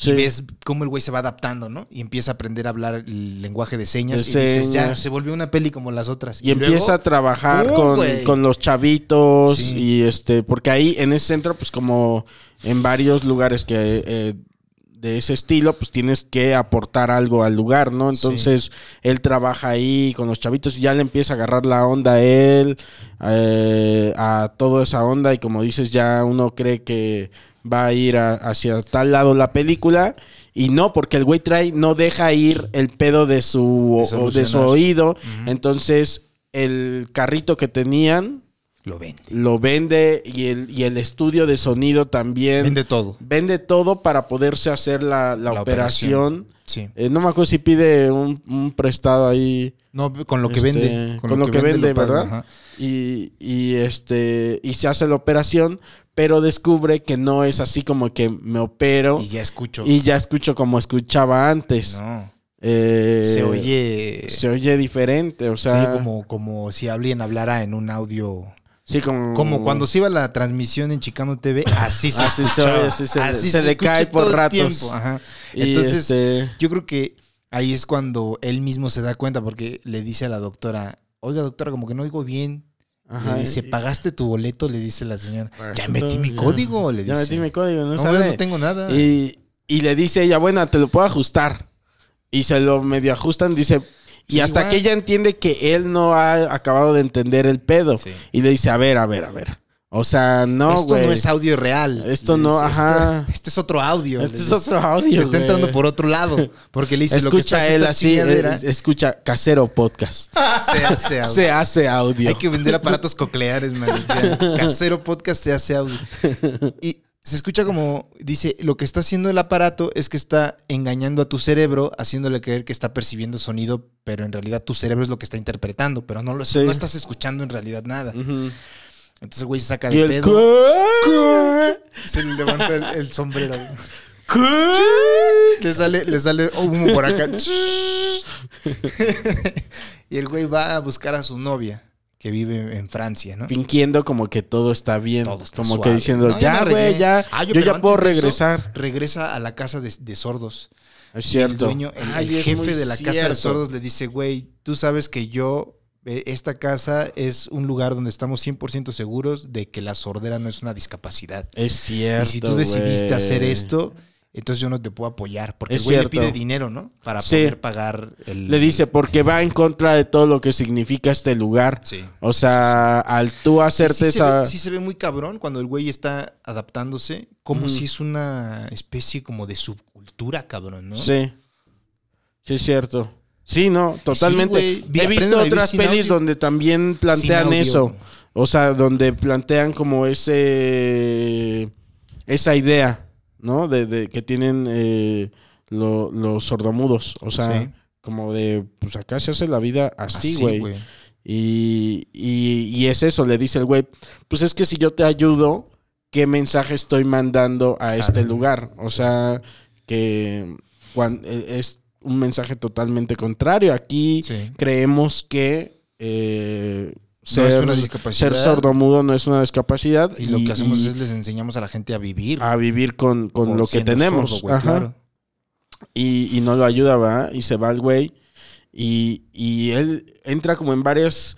Sí. Y ves cómo el güey se va adaptando, ¿no? Y empieza a aprender a hablar el lenguaje de señas. De y dices, ya, se volvió una peli como las otras. Y, empieza luego- a trabajar ¡pum, con, con los chavitos Sí. y este, porque ahí en ese centro, pues como en varios lugares que eh, de ese estilo, pues tienes que aportar algo al lugar, ¿no? Entonces él trabaja ahí con los chavitos y ya le empieza a agarrar la onda a él, eh, a toda esa onda y como dices, ya uno cree que va a ir a- hacia tal lado la película. Y no, porque el güey trae, no deja ir el pedo de su, De de su oído. Entonces, el carrito que tenían Lo ven. lo vende y el, y el estudio de sonido también Vende todo. vende todo para poderse hacer la, la La operación. Sí. Eh, no me acuerdo si pide un, un prestado ahí No, con lo que Este, vende. con lo que vende, ¿verdad? ajá. y, y este y se hace la operación, pero descubre que no es así como que me opero Y ya escucho. y ya escucho como escuchaba antes. no. Eh, se oye. se oye diferente, o sea, sí, como, como si alguien hablara en un audio. sí, como, Como cuando se iba la transmisión en Chicano TV, así se Así se escuchaba. oye, así se- se escucha decae por todo ratos. ajá. y Entonces, este, yo creo que Ahí es cuando él mismo se da cuenta porque le dice a la doctora, oiga doctora, como que no oigo bien. Ajá, le dice, ¿pagaste tu boleto? Le dice la señora. Ya metí mi ya- código, le Ya dice. metí mi código, no, No, sabe. no tengo nada. Y, y le dice ella, bueno, te lo puedo ajustar. Y se lo medio ajustan, dice. Y Sí, hasta igual. que ella entiende que él no ha acabado de entender el pedo. Sí. Y le dice, a ver, a ver, a ver. O sea, no, esto güey. no es audio real. Esto no, ajá. Esto, este es otro audio. Este es otro audio, Está entrando por otro lado. Porque le dice, lo que Escucha está él así, eh, escucha casero podcast. se hace audio. Se hace audio. Hay que vender aparatos cocleares, man. Casero podcast se hace audio. Y se escucha como dice, lo que está haciendo el aparato es que está engañando a tu cerebro, haciéndole creer que está percibiendo sonido, pero en realidad tu cerebro es lo que está interpretando, pero no lo Sí. no estás escuchando en realidad nada. Ujú. Entonces el güey se saca Y de el pedo, ¿qué? se le levanta el, el sombrero. ¿Qué? Le sale, le sale humo por acá. y el güey va a buscar a su novia, que vive en Francia, ¿no? Fingiendo como que todo está bien. Todo está como suave. que diciendo, No, ya, güey, ya. Ah, yo ya puedo eso, regresar. regresa a la casa de, de sordos. Es Y cierto. el dueño, el, Ay, el es jefe de la casa de sordos le dice, güey, tú sabes que yo, esta casa es un lugar donde estamos 100% seguros de que la sordera no es una discapacidad. Es cierto. y si tú decidiste hacer esto, entonces yo no te puedo apoyar. Porque Es el güey le pide dinero, ¿no? Para Sí. poder pagar el... Le dice, porque va en contra de todo lo que significa este lugar. Sí. O sea, al tú hacerte esa. ve, sí se ve muy cabrón cuando el güey está adaptándose, como si es una especie como de subcultura, cabrón, ¿no? Sí. Sí, es cierto. Sí, no, totalmente. He visto otras pelis audio. donde también plantean eso. O sea, donde plantean como ese. Esa idea, ¿no? De, de que tienen eh, lo- los sordomudos. O sea, Sí. como de. Pues acá se hace la vida así, güey. Y, y, y es eso, le dice el güey, pues es que si yo te ayudo, ¿qué mensaje estoy mandando a este Claro. lugar? O sea, que cuan- e- es un mensaje totalmente contrario. Aquí Sí. creemos que eh, No ser, discapacidad. ser sordomudo no es una discapacidad Y lo que hacemos y es les enseñamos a la gente a vivir. a vivir con, con lo que tenemos. sordo, güey, Ajá. claro. y, y no lo ayuda, ¿va? Y se va el güey. Y, y él entra como en varias.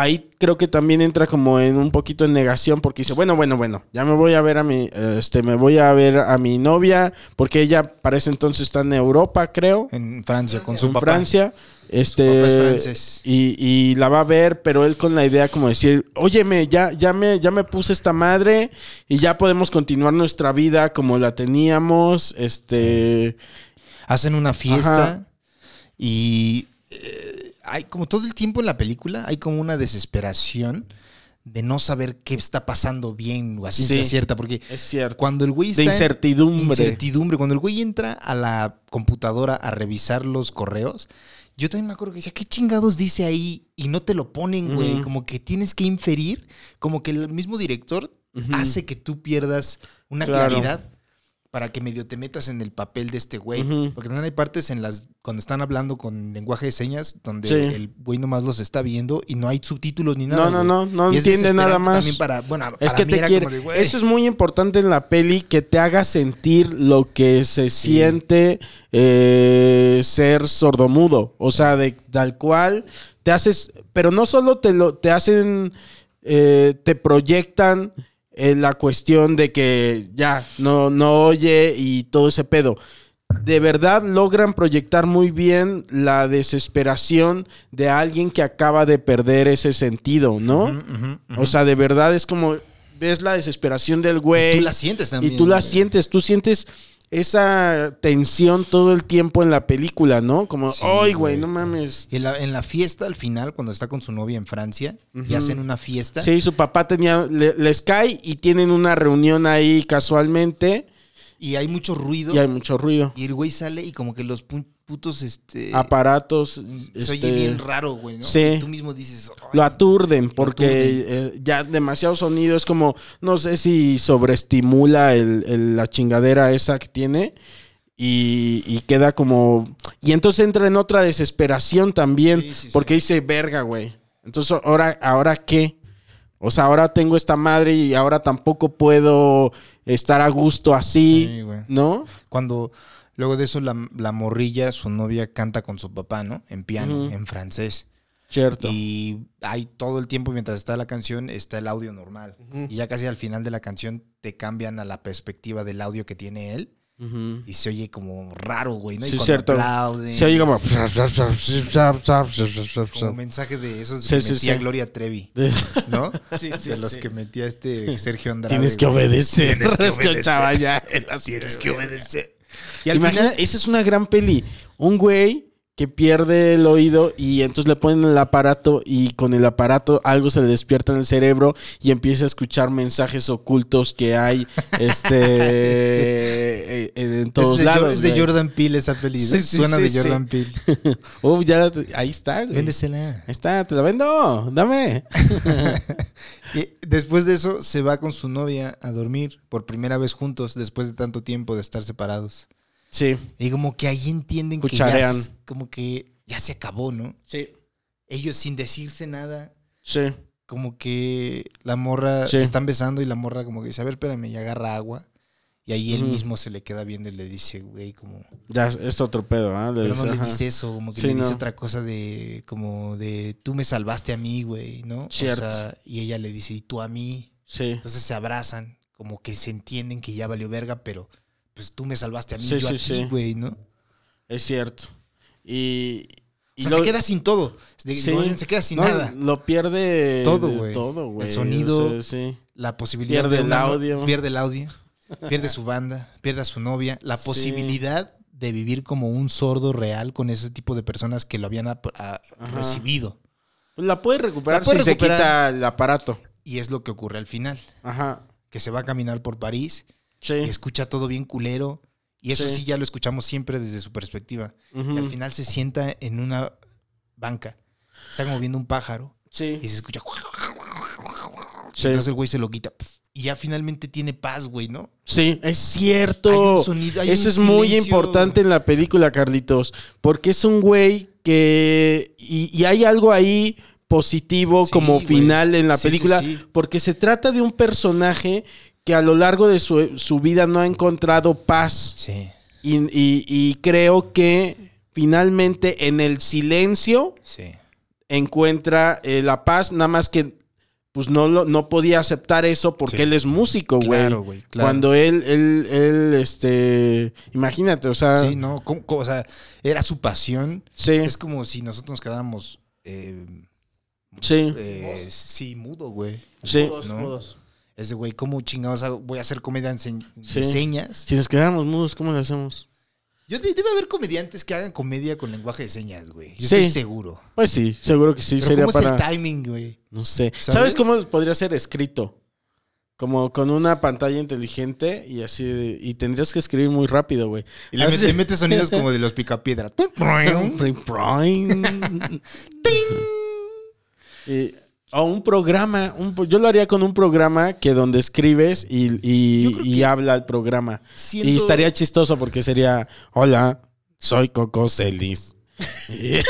Ahí creo que también entra como en un poquito en negación porque dice, bueno, bueno, bueno, ya me voy a ver a mi, este, me voy a ver a mi novia, porque ella para ese entonces está en Europa, creo, En Francia, con su en papá. Francia. Este, papá es francés. Y, y la va a ver, pero él con la idea como decir, óyeme, ya, ya, me, ya me puse esta madre y ya podemos continuar nuestra vida como la teníamos. Este. Hacen una fiesta Ajá. y eh, hay como todo el tiempo en la película hay como una desesperación de no saber qué está pasando bien o a ciencia Sí. cierta porque Es cierto. cuando el güey de está en- incertidumbre. incertidumbre. Cuando el güey entra a la computadora a revisar los correos, yo también me acuerdo que decía, ¿qué chingados dice ahí? Y no te lo ponen, güey. Como que tienes que inferir, como que el mismo director hace que tú pierdas una Claro. claridad para que medio te metas en el papel de este güey. Porque también hay partes en las, cuando están hablando con lenguaje de señas, donde Sí. el güey nomás los está viendo y no hay subtítulos ni nada. No, no, no, no Y entiende nada más. También para, bueno, Es para que te quiere. como de, güey, Eso es muy importante en la peli, que te haga sentir lo que se siente eh, ser sordomudo. O sea, de tal cual te haces. Pero no solo te lo te hacen. eh, te proyectan eh, la cuestión de que ya no, no oye y todo ese pedo. De verdad logran proyectar muy bien la desesperación de alguien que acaba de perder ese sentido, ¿no? O sea, de verdad es como ves la desesperación del güey. tú la sientes también. Y tú la güey. sientes, tú sientes esa tensión todo el tiempo en la película, ¿no? Como, Sí, ay, güey, no mames. Y en la, en la fiesta, al final, cuando está con su novia en Francia y hacen una fiesta. Sí, su papá tenía, le- les cae y tienen una reunión ahí casualmente Y hay mucho ruido. y hay mucho ruido. Y el güey sale y como que los putos, este... Aparatos, Se este, oye bien raro, güey, ¿no? sí. Tú mismo dices... Lo aturden porque aturden. eh, ya demasiado sonido es como, no sé si sobreestimula el, el- la chingadera esa que tiene y, y queda como... Y entonces entra en otra desesperación también Sí, sí, sí. porque dice, verga, güey. Entonces, ahora, ¿ahora qué? O sea, ahora tengo esta madre y ahora tampoco puedo estar a gusto así, güey. ¿no? Cuando Luego de eso, la, la morrilla, su novia, canta con su papá, ¿no? En piano, Ujú. en francés. Cierto. Y hay todo el tiempo mientras está la canción, está el audio normal. Y ya casi al final de la canción te cambian a la perspectiva del audio que tiene él. Ujú. Y se oye como raro, güey, ¿no? y Sí, cuando cierto. aplauden, Se oye como... como mensaje de esos que sí, metía sí. Gloria Trevi, ¿no? Sí, sí, de los que metía este Sergio Andrade. Tienes que obedecer. Tienes que obedecer. Tienes que obedecer. Y al Imagina, final, esa es una gran peli. Un güey que pierde el oído y entonces le ponen el aparato y con el aparato algo se le despierta en el cerebro y empieza a escuchar mensajes ocultos que hay este eh, en todos es lados. Es de. Jordan Peele esa peli. Sí, sí, Suena de. Jordan Peele. Uf, ya ahí está, güey. Véndesela. Ahí está, te la vendo. Dame. Y después de eso se va con su novia a dormir por primera vez juntos después de tanto tiempo de estar separados. Sí. Y como que ahí entienden que ya, como que ya se acabó, ¿no? Sí. Ellos sin decirse nada, Sí. como que la morra Sí. se están besando y la morra como que dice, a ver, espérame, y agarra agua. Y ahí él Ujú. mismo se le queda viendo y le dice, güey, como... Ya es otro pedo, ¿ah? Le Pero no le dice eso, como que Sí, le dice no. otra cosa de, como de, tú me salvaste a mí, güey, ¿no? Cierto. O sea, y ella le dice, y tú a mí. Sí. Entonces se abrazan, como que se entienden que ya valió verga, pero pues tú me salvaste a mí, Sí, yo sí, a güey, ¿no? Es cierto. Y. O y sea, lo- se queda sin todo. Sí. Se queda sin No, nada. Lo pierde. Todo, güey. Todo, güey. El sonido. O sea, sí. La posibilidad Pierde de el una- audio. Pierde el audio. Pierde su banda. Pierde a su novia. La Sí. posibilidad de vivir como un sordo real con ese tipo de personas que lo habían a- Ajá. recibido. Pues la puede recuperar La puede si se recuperar. quita el aparato. Y es lo que ocurre al final. Ajá. Que se va a caminar por París Sí. escucha todo bien culero. Y eso Sí. sí ya lo escuchamos siempre desde su perspectiva. Y al final se sienta en una banca. Está como viendo un pájaro Sí. y se escucha. Sí. Entonces el güey se lo quita. Y ya finalmente tiene paz, güey, ¿no? Sí, es cierto. Hay un sonido, hay Eso un es muy importante en la película, Carlitos. Porque es un güey que. Y, y hay algo ahí positivo Sí, como güey. final en la película. sí. Porque se trata de un personaje que a lo largo de su, su vida no ha encontrado paz. Sí, Y, y- y creo que finalmente en el silencio sí. encuentra eh, la paz, nada más que pues no, lo, no podía aceptar eso porque Sí. él es músico, güey. Claro, güey, claro. Cuando él, él, él, este, imagínate, o sea, Sí, no, ¿cómo- cómo? o sea, era su pasión. sí, Es como si nosotros nos quedáramos, eh, sí, eh, sí, mudo, güey. sí. Mudos, ¿no? mudos. Es de, güey, ¿cómo chingados hago? voy a hacer comedia en se- Sí. de señas? Si nos quedáramos mudos, ¿cómo lo hacemos? Yo de- debe haber comediantes que hagan comedia con lenguaje de señas, güey. Yo Sí. estoy seguro. Pues sí, seguro que sí, Pero sería ¿cómo para... es el timing, güey? No sé. ¿Sabes? ¿Sabes? cómo podría ser escrito? Como con una pantalla inteligente y así, de- y tendrías que escribir muy rápido, güey. Y le, met- le metes sonidos como de los picapiedras. Y- o un programa, un yo lo haría con un programa que donde escribes y, y- habla el programa. siento- Y estaría chistoso porque sería, hola, soy Coco Celis.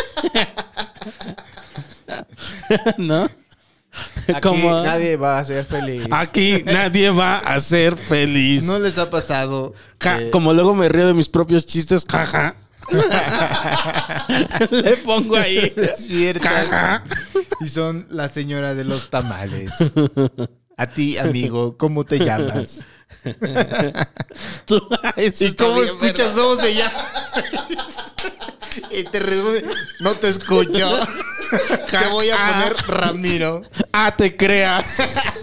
¿No? Aquí Como- nadie va a ser feliz. Aquí nadie va a ser feliz. ¿No les ha pasado? Ja, que- Como luego me río de mis propios chistes, jaja. Le pongo ahí. despiertan Jaja. y son la señora de los tamales. A ti, amigo, ¿cómo te llamas? Tú- ¿Y cómo escuchas cómo se llama? y te responde, no te escucho. te voy a poner Ramiro. Ah, te creas.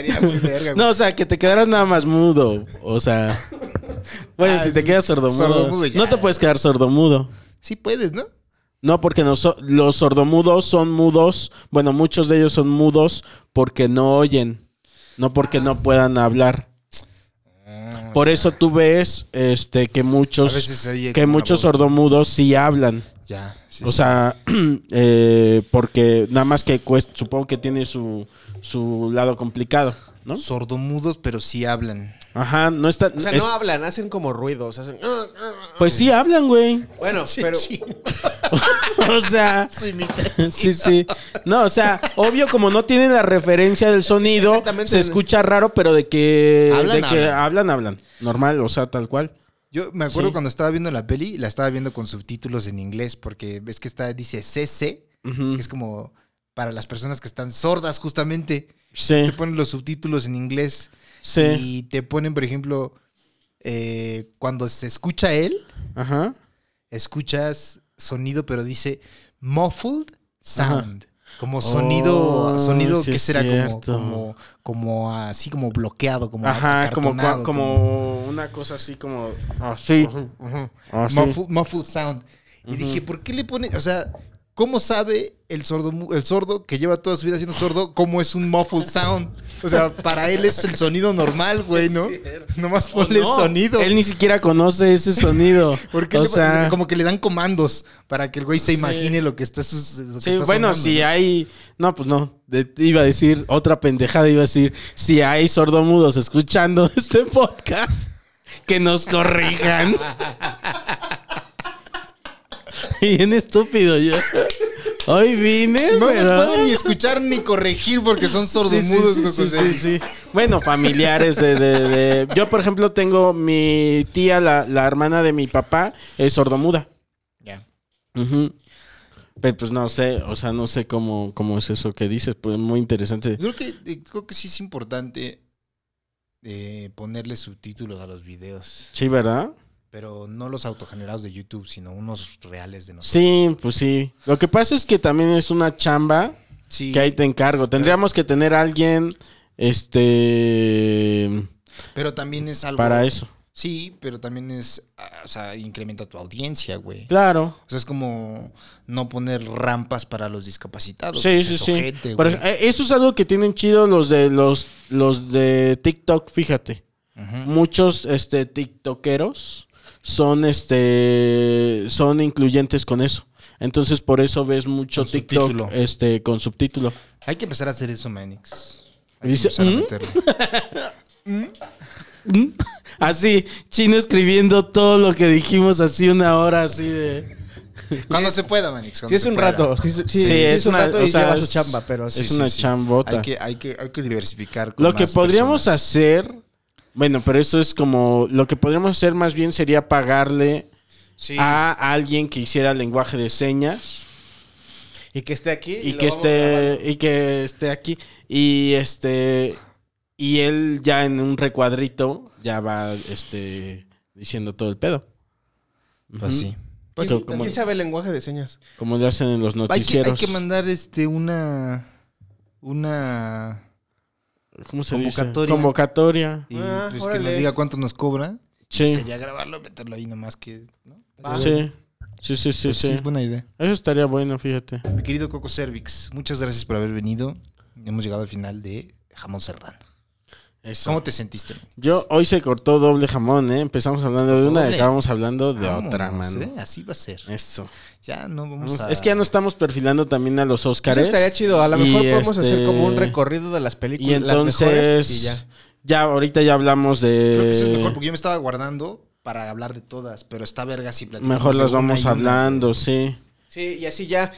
Estaría muy verga. No, o sea, que te quedaras nada más mudo. O sea. Bueno, Ah, si te quedas sordomudo. sordomudo ya. No te puedes quedar sordomudo. Sí puedes, ¿no? No, porque no so- los sordomudos son mudos. Bueno, muchos de ellos son mudos porque no oyen. No porque no puedan hablar. Por eso tú ves este que muchos que muchos sordomudos sí hablan. Ya. sí, O sí. sea, eh, porque nada más que supongo que tiene su, su lado complicado, ¿no? sordomudos, pero sí hablan. Ajá, no está. O sea, es- no hablan, hacen como ruidos. Hacen... pues sí hablan, güey. Bueno, pero, Sí. o sea, sí, sí. No, o sea, obvio como no tienen la referencia del sonido, se escucha raro, pero de que Hablan, de que hablan. hablan, hablan. Normal, o sea, tal cual. Yo me acuerdo Sí. cuando estaba viendo la peli, la estaba viendo con subtítulos en inglés, porque ves que está, dice CC, que es como para las personas que están sordas, justamente. Sí, Te ponen los subtítulos en inglés sí. y te ponen, por ejemplo, eh, cuando se escucha él, Ajá. escuchas sonido, pero dice muffled sound. Como sonido, Oh, sonido sí que será como, como, como así como bloqueado, como Ajá, como, una cosa así como así. Muffled, muffled sound. Y dije, ¿por qué le pone, o sea, cómo sabe el sordo, el sordo que lleva toda su vida siendo sordo cómo es un muffled sound? O sea, para él es el sonido normal, güey, ¿no? Nomás ponle No, sonido. Él ni siquiera conoce ese sonido. Porque o le- sea, como que le dan comandos para que el güey se imagine lo que está, sus- lo que sí, está bueno, sonando, si ¿no? hay. No, pues no. De- iba a decir otra pendejada. Iba a decir: si hay sordomudos escuchando este podcast, que nos corrijan. Bien estúpido yo. Hoy vine, No pero- nos pueden ni escuchar ni corregir porque son sordomudos. sí, sí, sí, Celis. sí, sí. Bueno, familiares de, de- de- Yo, por ejemplo, tengo mi tía, la, la hermana de mi papá, es sordomuda. Ya. Pero pues no sé, o sea, no sé cómo, cómo es eso que dices, pues muy interesante. Creo que, eh, creo que sí es importante eh, ponerle subtítulos a los videos. Sí, ¿verdad? Pero no los autogenerados de YouTube, sino unos reales de nosotros. Sí, pues sí. Lo que pasa es que también es una chamba Sí. que ahí te encargo. Tendríamos que tener a alguien, este, Pero también es algo. para eso. Sí, pero también es. ah, O sea, incrementa tu audiencia, güey. Claro. O sea, es como no poner rampas para los discapacitados. Sí, pues sí, es sí. ojete, eh, eso es algo que tienen chido los de los, los de TikTok, fíjate. Muchos este TikTokeros son este son incluyentes con eso. Entonces por eso ves mucho Con TikTok subtítulo. este con subtítulo. Hay que empezar a hacer eso, Manix. Hay Dice, que empezar a ¿Mm? meterlo. Así, chino escribiendo todo lo que dijimos así una hora así de Cuando se pueda, Manix. Sí, es un pueda. rato. Sí, sí, sí, Sí, es, es un una- rato o y sea, lleva es- su chamba, pero sí. es una chambota. Hay que, hay, que, hay que diversificar. con Lo que más podríamos personas. hacer, bueno, pero eso es como lo que podríamos hacer más bien sería pagarle Sí. a alguien que hiciera lenguaje de señas Y que esté aquí. y lo que esté y que esté aquí y este y él ya en un recuadrito ya va este diciendo todo el pedo. Pues sí. Pues ¿Quién, sí, como, quién sabe el lenguaje de señas? como le hacen en los Hay que, noticieros. hay que mandar este una. Una. ¿Cómo se convocatoria. dice? Convocatoria. Y Ah, pues que nos diga cuánto nos cobra. Sí. Sería grabarlo, meterlo ahí nomás que. ¿no? Va. Sí. Sí, sí, sí, Pues sí, sí. es buena idea. Eso estaría bueno, fíjate. Mi querido Coco Cervix, muchas gracias por haber venido. Hemos llegado al final de Jamón Serrano. Eso. ¿Cómo te sentiste? Yo hoy se cortó doble jamón, ¿eh? Empezamos hablando de una y acabamos hablando de Vámonos, otra, mano. ¿eh? Así va a ser. Eso. Ya no vamos Vamos- a. Es que ya no estamos perfilando también a los Eso Óscares. estaría chido. A lo Y mejor podemos hacer este- como un recorrido de las Y películas. las mejores, entonces, y ya. ya. ahorita ya hablamos de... Creo que eso es mejor porque yo me estaba guardando para hablar de todas, pero está verga si platicamos Mejor las vamos y hablando, sí. Sí, y así ya,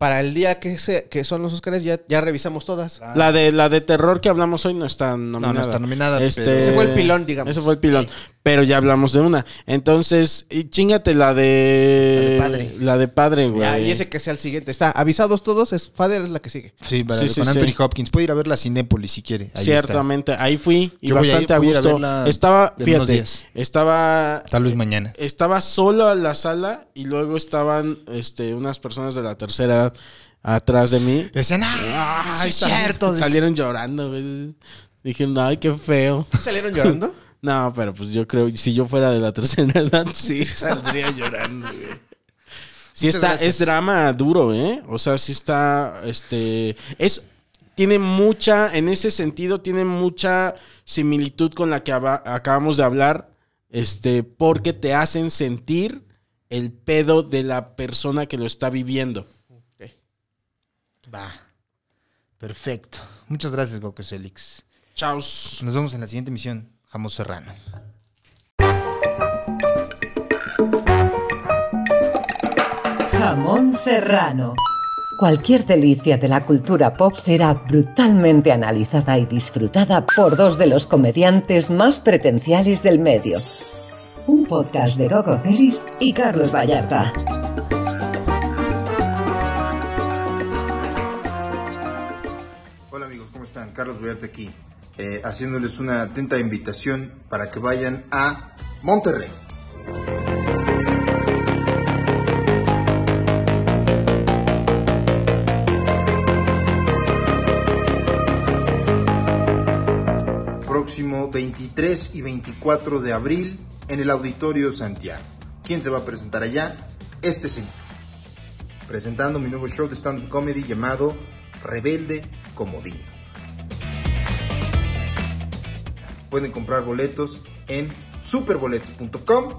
para el día que, se, que son los Óscares, ya, ya revisamos todas. Ah, La de la de terror que hablamos hoy no está nominada. no está nominada, Este, pero- Ese fue el pilón, digamos. Ese fue el pilón. Pero ya hablamos de una. Entonces, y chingate la de... La de padre. La de padre, güey. Ya, y ese que sea el siguiente. Está avisados todos, es Father es la que sigue. Sí, para, Sí, sí, con sí. Anthony Hopkins. Puede ir a ver la Cinépolis si quiere. Ahí Ciertamente, ahí fui y Yo voy a bastante voy a ir a gusto. estaba, fíjate, días. estaba. Tal vez mañana. estaba solo a la sala y luego estaban este unas personas de la tercera edad atrás de mí. Decían, ¡ah! sí, es cierto. Salieron llorando, güey. Dijeron, ay, qué feo. ¿Salieron llorando? No, pero pues yo creo, si yo fuera de la tercera edad, sí, saldría llorando, güey. Sí Muchas está, gracias. es drama duro, ¿eh? O sea, sí está, este, es, tiene mucha, en ese sentido, tiene mucha similitud con la que aba- acabamos de hablar, este, porque te hacen sentir el pedo de la persona que lo está viviendo. Va. Perfecto. Muchas gracias, Coco Félix. Chaos. Nos vemos en la siguiente emisión. Jamón Serrano. Jamón serrano. Cualquier delicia de la cultura pop será brutalmente analizada y disfrutada por dos de los comediantes más pretenciales del medio. Un podcast de Coco Celis y Carlos Vallarta. Hola amigos, ¿cómo están? Carlos Vallarta aquí, eh, haciéndoles una atenta invitación para que vayan a Monterrey. Próximo 23 y 24 de abril en el Auditorio Santiago. ¿Quién se va a presentar allá? Este señor. Presentando mi nuevo show de stand-up comedy llamado Rebelde Comodino. Pueden comprar boletos en superboletos.com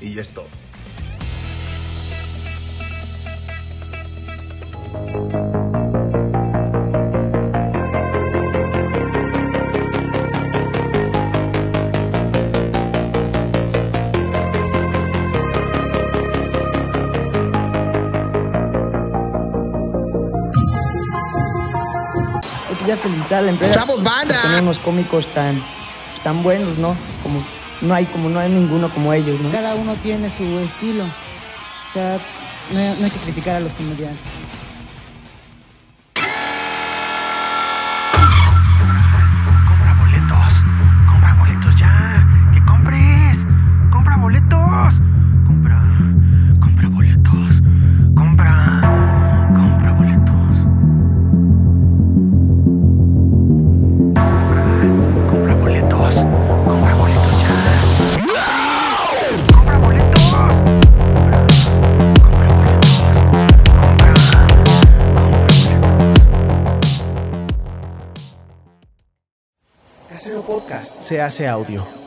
y ya es todo. Que ya felicitar a la empresa. ¡Vamos, banda! Tener unos cómicos tan, tan buenos, ¿no? Como no hay como no hay ninguno como ellos, ¿no? Cada uno tiene su estilo. O sea, no hay, no hay que criticar a los comediantes. Se hace audio.